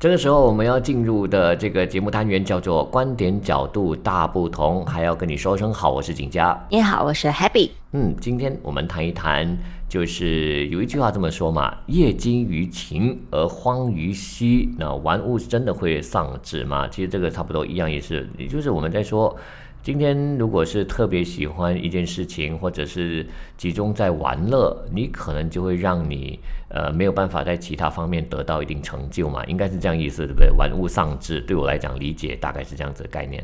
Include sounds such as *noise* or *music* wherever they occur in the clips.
这个时候我们要进入的这个节目单元叫做“观点角度大不同”，还要跟你说声好，我是景佳。你好，我是 Happy。嗯，今天我们谈一谈，就是有一句话这么说嘛：“业精于勤而荒于嬉。”那玩物真的会丧志吗？其实这个差不多一样，也是，也就是我们在说。今天如果是特别喜欢一件事情，或者是集中在玩乐，你可能就会让你呃没有办法在其他方面得到一定成就嘛，应该是这样意思，对不对？玩物丧志，对我来讲理解大概是这样子的概念。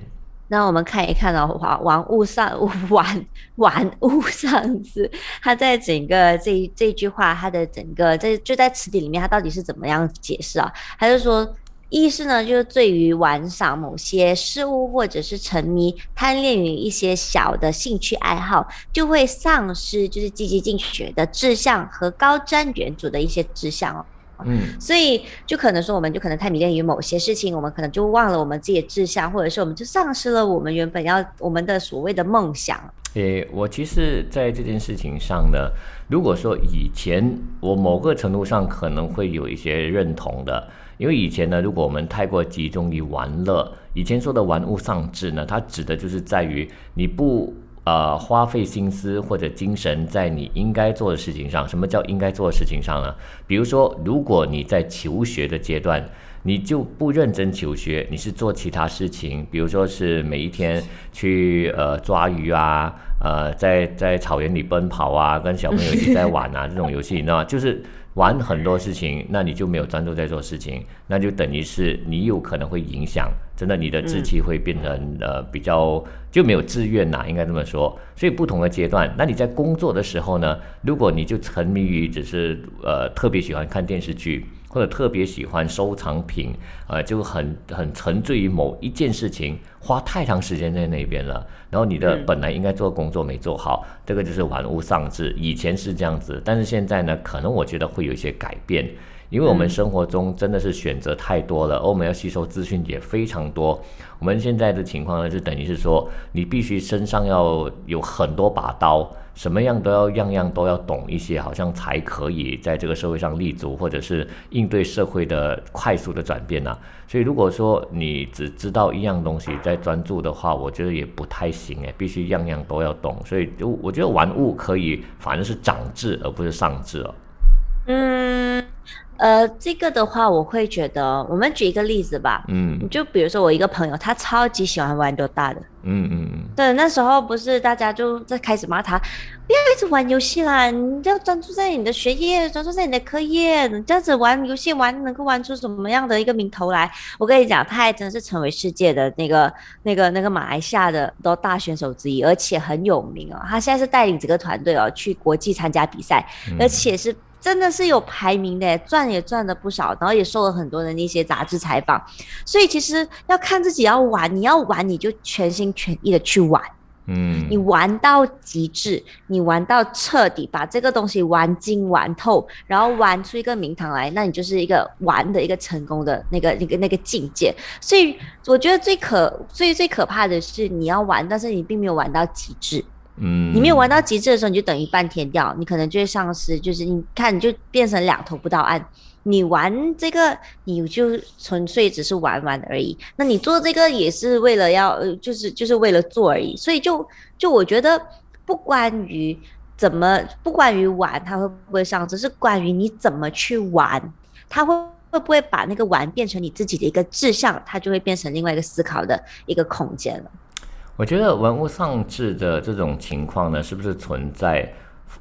那我们看一看哦，玩玩物丧玩玩物丧志，它在整个这这句话，它的整个在就在词典里面，它到底是怎么样解释啊？还是说？意思呢，就是对于玩赏某些事物，或者是沉迷贪恋于一些小的兴趣爱好，就会丧失就是积极进取的志向和高瞻远瞩的一些志向哦。嗯，所以就可能说，我们就可能太迷恋于某些事情，我们可能就忘了我们自己的志向，或者是我们就丧失了我们原本要我们的所谓的梦想。诶，我其实在这件事情上呢，如果说以前我某个程度上可能会有一些认同的。因为以前呢，如果我们太过集中于玩乐，以前说的玩物丧志呢，它指的就是在于你不呃花费心思或者精神在你应该做的事情上。什么叫应该做的事情上呢？比如说，如果你在求学的阶段，你就不认真求学，你是做其他事情，比如说是每一天去呃抓鱼啊，呃在在草原里奔跑啊，跟小朋友一起在玩啊，这种游戏，你知道吗？就是。玩很多事情，那你就没有专注在做事情，那就等于是你有可能会影响，真的你的志气会变成呃比较就没有志愿呐，应该这么说。所以不同的阶段，那你在工作的时候呢，如果你就沉迷于只是呃特别喜欢看电视剧。或者特别喜欢收藏品，呃，就很很沉醉于某一件事情，花太长时间在那边了，然后你的本来应该做工作没做好，这个就是玩物丧志。以前是这样子，但是现在呢，可能我觉得会有一些改变。因为我们生活中真的是选择太多了，而我们要吸收资讯也非常多。我们现在的情况呢，就等于是说，你必须身上要有很多把刀，什么样都要，样样都要懂一些，好像才可以在这个社会上立足，或者是应对社会的快速的转变呐。所以，如果说你只知道一样东西在专注的话，我觉得也不太行诶，必须样样都要懂。所以，就我觉得玩物可以，反正是长智而不是上智哦。嗯。呃，这个的话，我会觉得，我们举一个例子吧。嗯，就比如说我一个朋友，他超级喜欢玩多大的。嗯嗯嗯。对，那时候不是大家就在开始骂他，不要一直玩游戏啦，你要专注在你的学业，专注在你的课业，这样子玩游戏玩能够玩出什么样的一个名头来？我跟你讲，他还真是成为世界的那个、那个、那个马来西亚的多大选手之一，而且很有名哦。他现在是带领整个团队哦去国际参加比赛，而且是。真的是有排名的，赚也赚了不少，然后也受了很多的那些杂志采访，所以其实要看自己要玩，你要玩你就全心全意的去玩，嗯，你玩到极致，你玩到彻底，把这个东西玩精玩透，然后玩出一个名堂来，那你就是一个玩的一个成功的那个那个那个境界。所以我觉得最可最最可怕的是你要玩，但是你并没有玩到极致。嗯，你没有玩到极致的时候，你就等于半天掉，你可能就会丧失，就是你看你就变成两头不到岸。你玩这个，你就纯粹只是玩玩而已。那你做这个也是为了要，就是就是为了做而已。所以就就我觉得，不关于怎么，不关于玩，它会不会上，只是关于你怎么去玩，它会会不会把那个玩变成你自己的一个志向，它就会变成另外一个思考的一个空间了。我觉得玩物丧志的这种情况呢，是不是存在？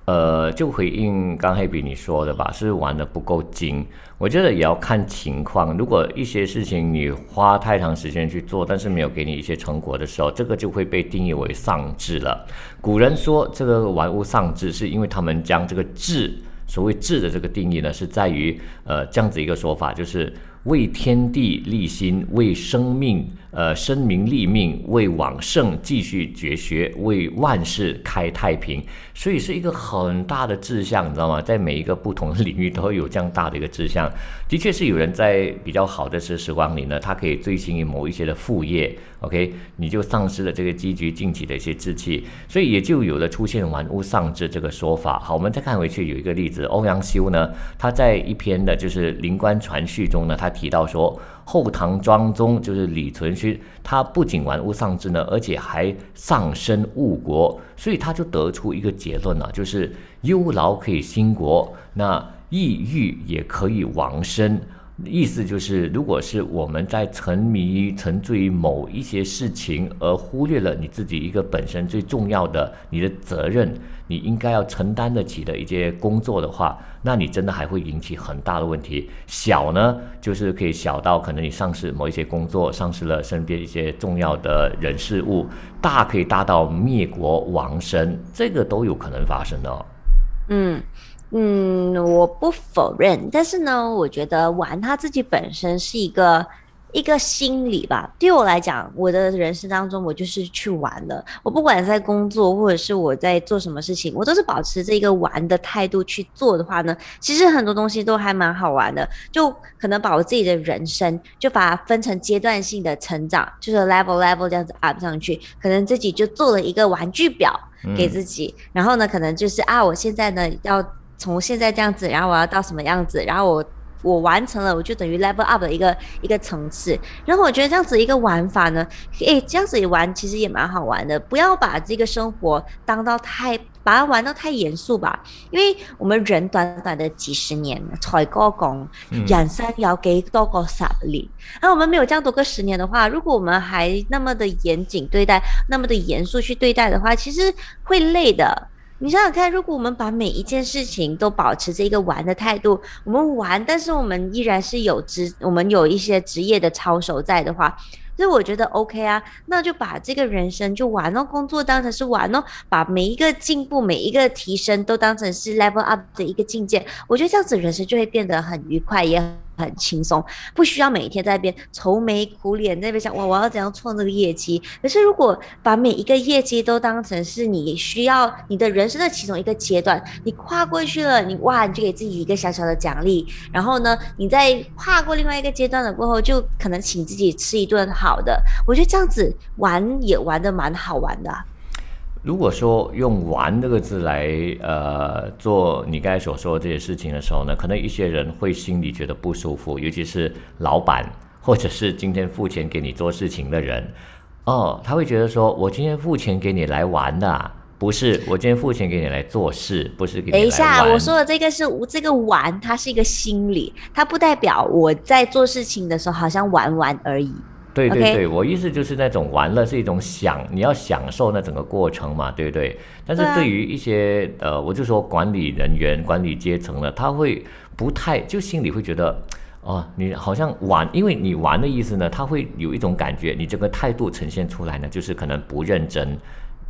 呃，就回应刚黑比你说的吧，是玩的不够精。我觉得也要看情况。如果一些事情你花太长时间去做，但是没有给你一些成果的时候，这个就会被定义为丧志了。古人说这个玩物丧志，是因为他们将这个志，所谓志的这个定义呢，是在于呃这样子一个说法，就是。为天地立心，为生命。呃，生民立命，为往圣继续绝学，为万世开太平，所以是一个很大的志向，你知道吗？在每一个不同的领域都会有这样大的一个志向。的确是有人在比较好的时时光里呢，他可以醉心于某一些的副业，OK，你就丧失了这个积极进取的一些志气，所以也就有了出现玩物丧志这个说法。好，我们再看回去有一个例子，欧阳修呢，他在一篇的就是《灵官传序》中呢，他提到说。后唐庄宗就是李存勖，他不仅玩物丧志呢，而且还丧身误国，所以他就得出一个结论了，就是忧劳可以兴国，那抑郁也可以亡身。意思就是，如果是我们在沉迷、沉醉于某一些事情，而忽略了你自己一个本身最重要的你的责任，你应该要承担得起的一些工作的话，那你真的还会引起很大的问题。小呢，就是可以小到可能你丧失某一些工作，丧失了身边一些重要的人事物；大可以大到灭国亡身，这个都有可能发生的。嗯。嗯，我不否认，但是呢，我觉得玩它自己本身是一个一个心理吧。对我来讲，我的人生当中，我就是去玩的。我不管在工作或者是我在做什么事情，我都是保持这个玩的态度去做的话呢，其实很多东西都还蛮好玩的。就可能把我自己的人生就把它分成阶段性的成长，就是 level level 这样子 up 上去，可能自己就做了一个玩具表给自己，然后呢，可能就是啊，我现在呢要。从现在这样子，然后我要到什么样子，然后我我完成了，我就等于 level up 的一个一个层次。然后我觉得这样子一个玩法呢，诶，这样子一玩其实也蛮好玩的。不要把这个生活当到太，把它玩到太严肃吧。因为我们人短短的几十年，才过工，人生有几多个十年？那我们没有这样多个十年的话，如果我们还那么的严谨对待，那么的严肃去对待的话，其实会累的。你想想看，如果我们把每一件事情都保持着一个玩的态度，我们玩，但是我们依然是有职，我们有一些职业的操守在的话，所以我觉得 OK 啊，那就把这个人生就玩哦，工作当成是玩哦，把每一个进步、每一个提升都当成是 level up 的一个境界，我觉得这样子人生就会变得很愉快，也。很轻松，不需要每一天在那边愁眉苦脸，那边想哇，我要怎样创这个业绩？可是如果把每一个业绩都当成是你需要你的人生的其中一个阶段，你跨过去了，你哇，你就给自己一个小小的奖励。然后呢，你在跨过另外一个阶段了过后，就可能请自己吃一顿好的。我觉得这样子玩也玩的蛮好玩的。如果说用“玩”这个字来呃做你刚才所说的这些事情的时候呢，可能一些人会心里觉得不舒服，尤其是老板或者是今天付钱给你做事情的人，哦，他会觉得说，我今天付钱给你来玩的，不是我今天付钱给你来做事，不是给你等一下，我说的这个是这个玩，它是一个心理，它不代表我在做事情的时候好像玩玩而已。对对对，我意思就是那种玩乐是一种享，你要享受那整个过程嘛，对不对？但是对于一些呃，我就说管理人员、管理阶层呢，他会不太就心里会觉得，哦，你好像玩，因为你玩的意思呢，他会有一种感觉，你这个态度呈现出来呢，就是可能不认真，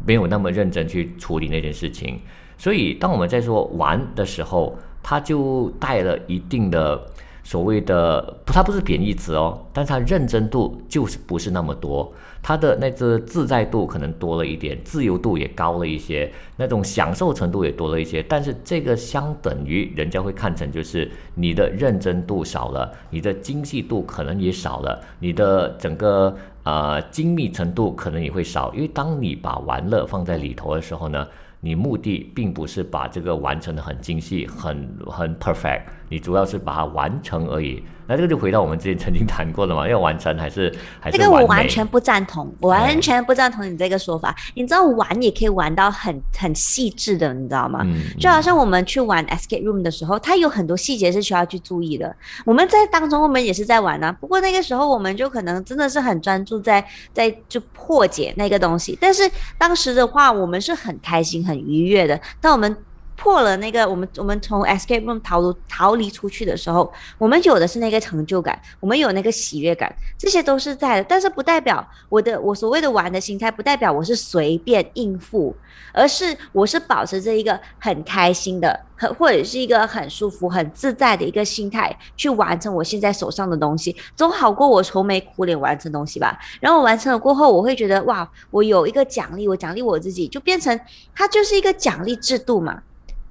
没有那么认真去处理那件事情。所以当我们在说玩的时候，他就带了一定的。所谓的不，它不是贬义词哦，但是它认真度就是不是那么多，它的那个自在度可能多了一点，自由度也高了一些，那种享受程度也多了一些，但是这个相等于人家会看成就是你的认真度少了，你的精细度可能也少了，你的整个呃精密程度可能也会少，因为当你把玩乐放在里头的时候呢。你目的并不是把这个完成的很精细、很很 perfect，你主要是把它完成而已。那这个就回到我们之前曾经谈过的嘛，*laughs* 要完成还是还是这个我完全不赞同，我完全不赞同你这个说法。你知道玩也可以玩到很很细致的，你知道吗？就好像我们去玩 escape room 的时候，它有很多细节是需要去注意的。我们在当中，我们也是在玩啊。不过那个时候，我们就可能真的是很专注在在就破解那个东西。但是当时的话，我们是很开心、很愉悦的。当我们破了那个，我们我们从 escape room 逃离逃离出去的时候，我们有的是那个成就感，我们有那个喜悦感，这些都是在的。但是不代表我的我所谓的玩的心态，不代表我是随便应付，而是我是保持着一个很开心的，很或者是一个很舒服、很自在的一个心态去完成我现在手上的东西，总好过我愁眉苦脸完成东西吧。然后我完成了过后，我会觉得哇，我有一个奖励，我奖励我自己，就变成它就是一个奖励制度嘛。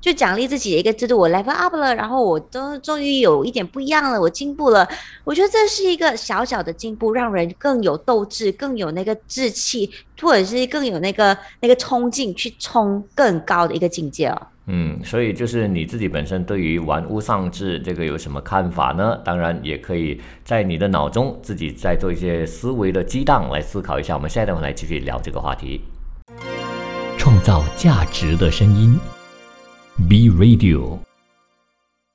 就奖励自己的一个制度，我 level up 了，然后我都终于有一点不一样了，我进步了。我觉得这是一个小小的进步，让人更有斗志，更有那个志气，或者是更有那个那个冲劲去冲更高的一个境界哦。嗯，所以就是你自己本身对于玩物丧志这个有什么看法呢？当然也可以在你的脑中自己再做一些思维的激荡来思考一下。我们下一段来继续聊这个话题，创造价值的声音。B Radio。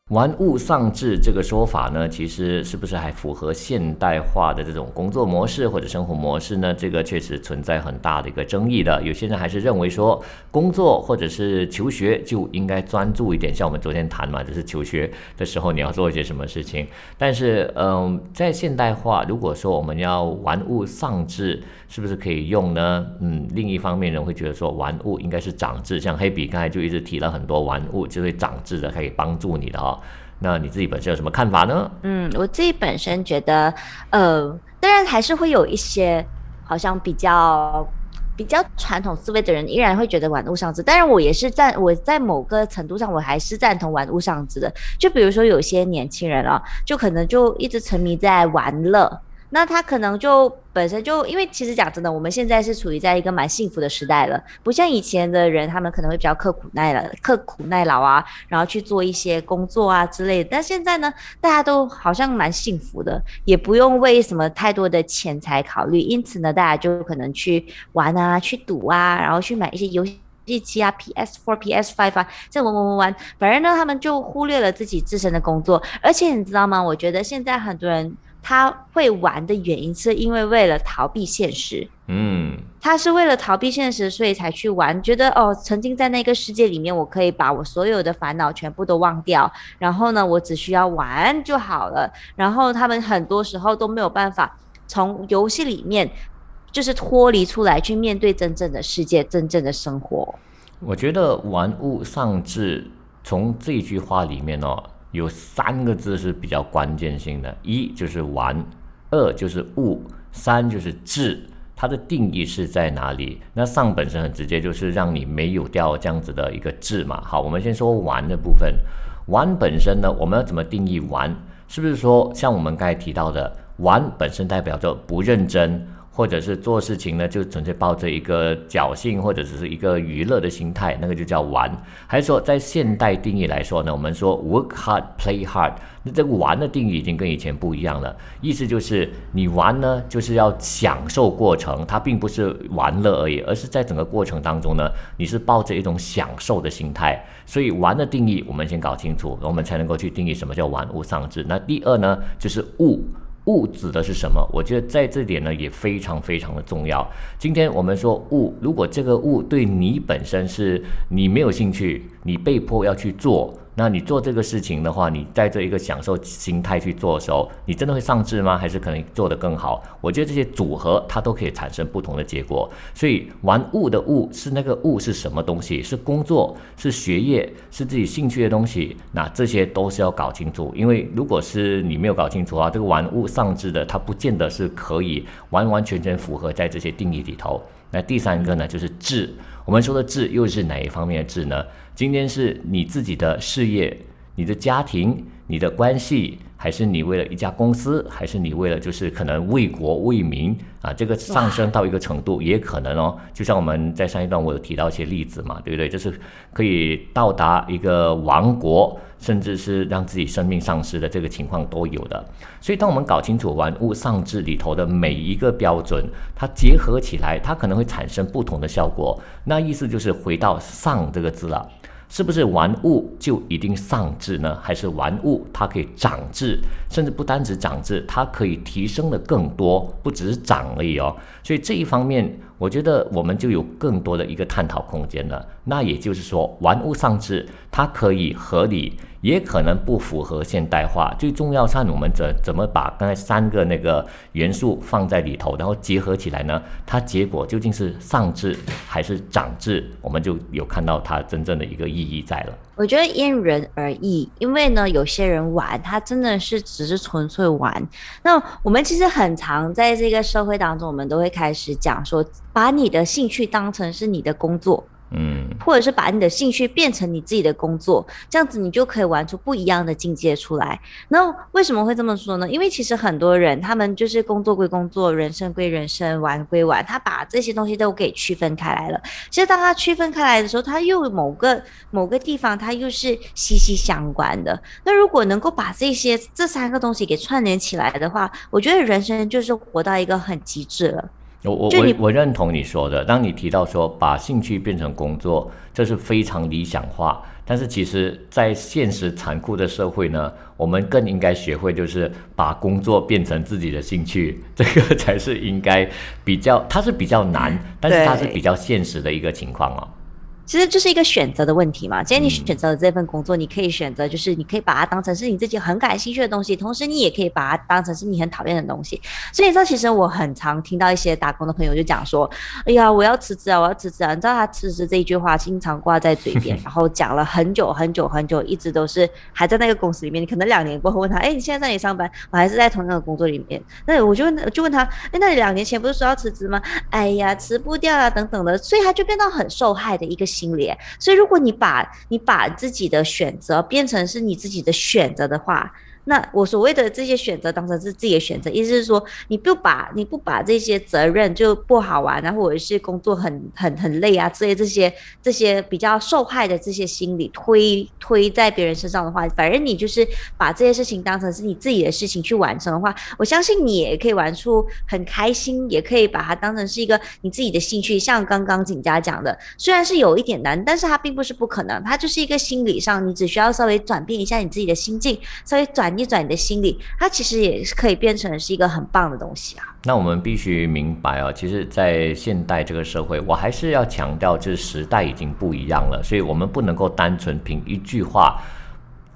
玩物丧志这个说法呢，其实是不是还符合现代化的这种工作模式或者生活模式呢？这个确实存在很大的一个争议的。有些人还是认为说，工作或者是求学就应该专注一点，像我们昨天谈嘛，就是求学的时候你要做一些什么事情。但是，嗯，在现代化，如果说我们要玩物丧志，是不是可以用呢？嗯，另一方面人会觉得说，玩物应该是长智，像黑比刚才就一直提了很多玩物就会长智的，可以帮助你的哦。那你自己本身有什么看法呢？嗯，我自己本身觉得，呃，当然还是会有一些好像比较比较传统思维的人，依然会觉得玩物丧志。当然，我也是赞，我在某个程度上，我还是赞同玩物丧志的。就比如说，有些年轻人啊，就可能就一直沉迷在玩乐。那他可能就本身就，因为其实讲真的，我们现在是处于在一个蛮幸福的时代了，不像以前的人，他们可能会比较刻苦耐了，刻苦耐劳啊，然后去做一些工作啊之类的。但现在呢，大家都好像蛮幸福的，也不用为什么太多的钱财考虑，因此呢，大家就可能去玩啊，去赌啊，然后去买一些游戏机啊，PS Four、PS Five 啊，这玩玩玩玩，反正呢，他们就忽略了自己自身的工作。而且你知道吗？我觉得现在很多人。他会玩的原因是因为为了逃避现实，嗯，他是为了逃避现实，所以才去玩，觉得哦，曾经在那个世界里面，我可以把我所有的烦恼全部都忘掉，然后呢，我只需要玩就好了。然后他们很多时候都没有办法从游戏里面就是脱离出来，去面对真正的世界，真正的生活。我觉得玩物丧志，从这句话里面哦。有三个字是比较关键性的，一就是玩，二就是物，三就是智。它的定义是在哪里？那上本身很直接，就是让你没有掉这样子的一个智嘛。好，我们先说玩的部分。玩本身呢，我们要怎么定义玩？是不是说像我们刚才提到的，玩本身代表着不认真？或者是做事情呢，就纯粹抱着一个侥幸或者只是一个娱乐的心态，那个就叫玩。还是说，在现代定义来说呢，我们说 work hard play hard，那这个玩的定义已经跟以前不一样了。意思就是你玩呢，就是要享受过程，它并不是玩乐而已，而是在整个过程当中呢，你是抱着一种享受的心态。所以玩的定义，我们先搞清楚，我们才能够去定义什么叫玩物丧志。那第二呢，就是物。物指的是什么？我觉得在这点呢也非常非常的重要。今天我们说物，如果这个物对你本身是你没有兴趣，你被迫要去做。那你做这个事情的话，你带着一个享受心态去做的时候，你真的会丧志吗？还是可能做得更好？我觉得这些组合它都可以产生不同的结果。所以玩物的物是那个物是什么东西？是工作？是学业？是自己兴趣的东西？那这些都是要搞清楚。因为如果是你没有搞清楚啊，这个玩物丧志的，它不见得是可以完完全全符合在这些定义里头。那第三个呢，就是智。我们说的智又是哪一方面的智呢？今天是你自己的事业、你的家庭、你的关系，还是你为了一家公司，还是你为了就是可能为国为民啊？这个上升到一个程度也可能哦。就像我们在上一段我有提到一些例子嘛，对不对？就是可以到达一个亡国，甚至是让自己生命丧失的这个情况都有的。所以，当我们搞清楚玩物丧志里头的每一个标准，它结合起来，它可能会产生不同的效果。那意思就是回到“丧”这个字了。是不是玩物就一定丧志呢？还是玩物它可以长志，甚至不单止长志，它可以提升的更多，不只是长而已哦。所以这一方面我觉得我们就有更多的一个探讨空间了。那也就是说，玩物丧志，它可以合理。也可能不符合现代化。最重要看我们怎怎么把刚才三个那个元素放在里头，然后结合起来呢？它结果究竟是上智还是长智？我们就有看到它真正的一个意义在了。我觉得因人而异，因为呢，有些人玩，他真的是只是纯粹玩。那我们其实很常在这个社会当中，我们都会开始讲说，把你的兴趣当成是你的工作。嗯，或者是把你的兴趣变成你自己的工作，这样子你就可以玩出不一样的境界出来。那为什么会这么说呢？因为其实很多人他们就是工作归工作，人生归人生，玩归玩，他把这些东西都给区分开来了。其实当他区分开来的时候，他又某个某个地方，他又是息息相关的。那如果能够把这些这三个东西给串联起来的话，我觉得人生就是活到一个很极致了。我我我我认同你说的。当你提到说把兴趣变成工作，这是非常理想化。但是其实，在现实残酷的社会呢，我们更应该学会就是把工作变成自己的兴趣，这个 *laughs* 才是应该比较，它是比较难，但是它是比较现实的一个情况哦。其实就是一个选择的问题嘛。今天你选择了这份工作，你可以选择，就是你可以把它当成是你自己很感兴趣的东西，同时你也可以把它当成是你很讨厌的东西。所以你知道，其实我很常听到一些打工的朋友就讲说：“哎呀，我要辞职啊，我要辞职啊！”你知道他辞职这一句话经常挂在嘴边，*laughs* 然后讲了很久很久很久，一直都是还在那个公司里面。你可能两年过后问他：“哎，你现在在哪里上班？”我还是在同样的工作里面。那我就问，就问他：“哎，那你两年前不是说要辞职吗？”哎呀，辞不掉啊，等等的，所以他就变到很受害的一个。心理，所以如果你把你把自己的选择变成是你自己的选择的话。那我所谓的这些选择当成是自己的选择，意思是说你不把你不把这些责任就不好玩啊，或者是工作很很很累啊之类这些这些比较受害的这些心理推推在别人身上的话，反正你就是把这些事情当成是你自己的事情去完成的话，我相信你也可以玩出很开心，也可以把它当成是一个你自己的兴趣。像刚刚景佳讲的，虽然是有一点难，但是它并不是不可能，它就是一个心理上，你只需要稍微转变一下你自己的心境，稍微转。逆转你的心理，它其实也是可以变成是一个很棒的东西啊。那我们必须明白啊，其实，在现代这个社会，我还是要强调，就是时代已经不一样了，所以我们不能够单纯凭一句话。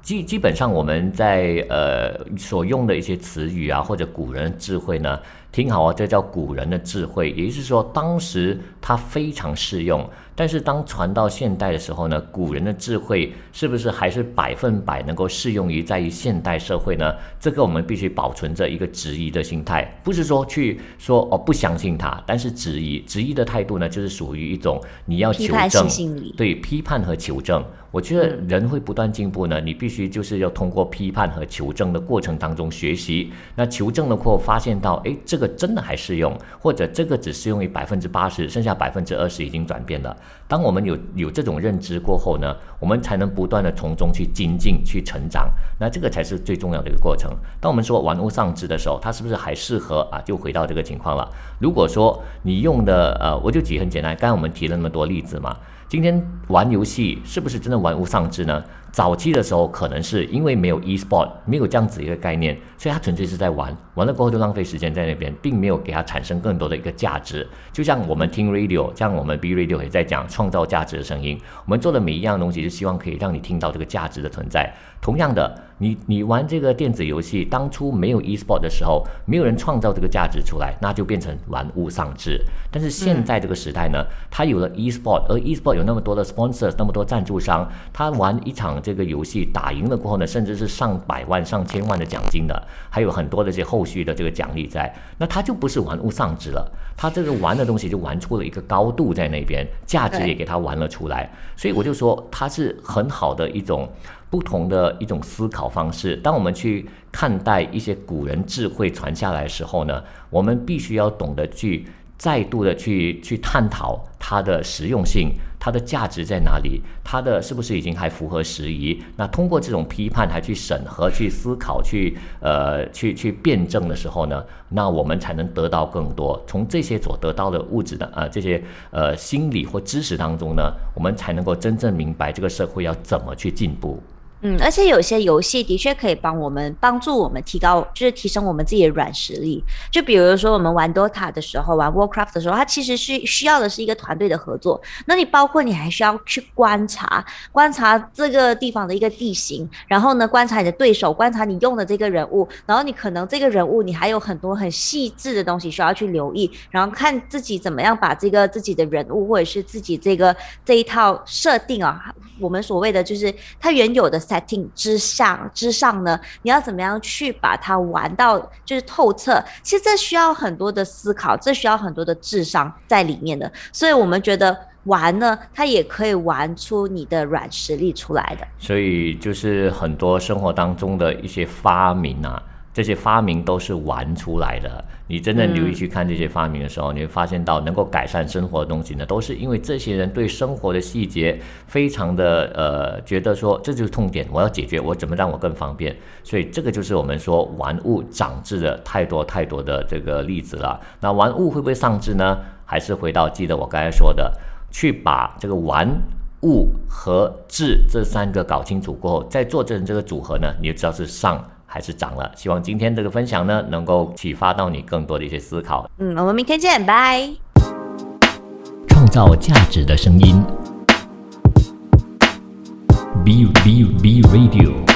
基基本上，我们在呃所用的一些词语啊，或者古人智慧呢，听好啊，这叫古人的智慧，也就是说，当时它非常适用。但是当传到现代的时候呢，古人的智慧是不是还是百分百能够适用于在于现代社会呢？这个我们必须保存着一个质疑的心态，不是说去说哦不相信它，但是质疑质疑的态度呢，就是属于一种你要求证，对批判和求证。我觉得人会不断进步呢，你必须就是要通过批判和求证的过程当中学习。那求证的过后发现到，哎，这个真的还适用，或者这个只适用于百分之八十，剩下百分之二十已经转变了。当我们有有这种认知过后呢，我们才能不断的从中去精进、去成长。那这个才是最重要的一个过程。当我们说玩物丧志的时候，它是不是还适合啊？就回到这个情况了。如果说你用的呃，我就举很简单，刚才我们提了那么多例子嘛。今天玩游戏是不是真的玩物丧志呢？早期的时候，可能是因为没有 e-sport，没有这样子一个概念，所以他纯粹是在玩，玩了过后就浪费时间在那边，并没有给他产生更多的一个价值。就像我们听 radio，像我们 B radio 也在讲创造价值的声音，我们做的每一样东西，就希望可以让你听到这个价值的存在。同样的，你你玩这个电子游戏，当初没有 e-sport 的时候，没有人创造这个价值出来，那就变成玩物丧志。但是现在这个时代呢，它有了 e-sport，而 e-sport 有那么多的 sponsors，那么多赞助商，他玩一场这个游戏打赢了过后呢，甚至是上百万、上千万的奖金的，还有很多的这些后续的这个奖励在，那他就不是玩物丧志了，他这个玩的东西就玩出了一个高度在那边，价值也给他玩了出来，所以我就说他是很好的一种。不同的一种思考方式。当我们去看待一些古人智慧传下来的时候呢，我们必须要懂得去再度的去去探讨它的实用性，它的价值在哪里，它的是不是已经还符合时宜？那通过这种批判，还去审核、去思考、去呃去去辩证的时候呢，那我们才能得到更多。从这些所得到的物质的啊这些呃心理或知识当中呢，我们才能够真正明白这个社会要怎么去进步。嗯，而且有些游戏的确可以帮我们帮助我们提高，就是提升我们自己的软实力。就比如说我们玩 DOTA 的时候，玩 Warcraft 的时候，它其实是需要的是一个团队的合作。那你包括你还需要去观察，观察这个地方的一个地形，然后呢，观察你的对手，观察你用的这个人物，然后你可能这个人物你还有很多很细致的东西需要去留意，然后看自己怎么样把这个自己的人物或者是自己这个这一套设定啊，我们所谓的就是它原有的。之上之上呢，你要怎么样去把它玩到就是透彻？其实这需要很多的思考，这需要很多的智商在里面的。所以我们觉得玩呢，它也可以玩出你的软实力出来的。所以就是很多生活当中的一些发明啊。这些发明都是玩出来的。你真正留意去看这些发明的时候，你会发现到能够改善生活的东西呢，都是因为这些人对生活的细节非常的呃，觉得说这就是痛点，我要解决，我怎么让我更方便。所以这个就是我们说玩物长智的太多太多的这个例子了。那玩物会不会丧志呢？还是回到记得我刚才说的，去把这个玩物和智这三个搞清楚过后，再做成这个组合呢，你就知道是上。还是涨了，希望今天这个分享呢，能够启发到你更多的一些思考。嗯，我们明天见，拜。创造价值的声音，B B B Radio。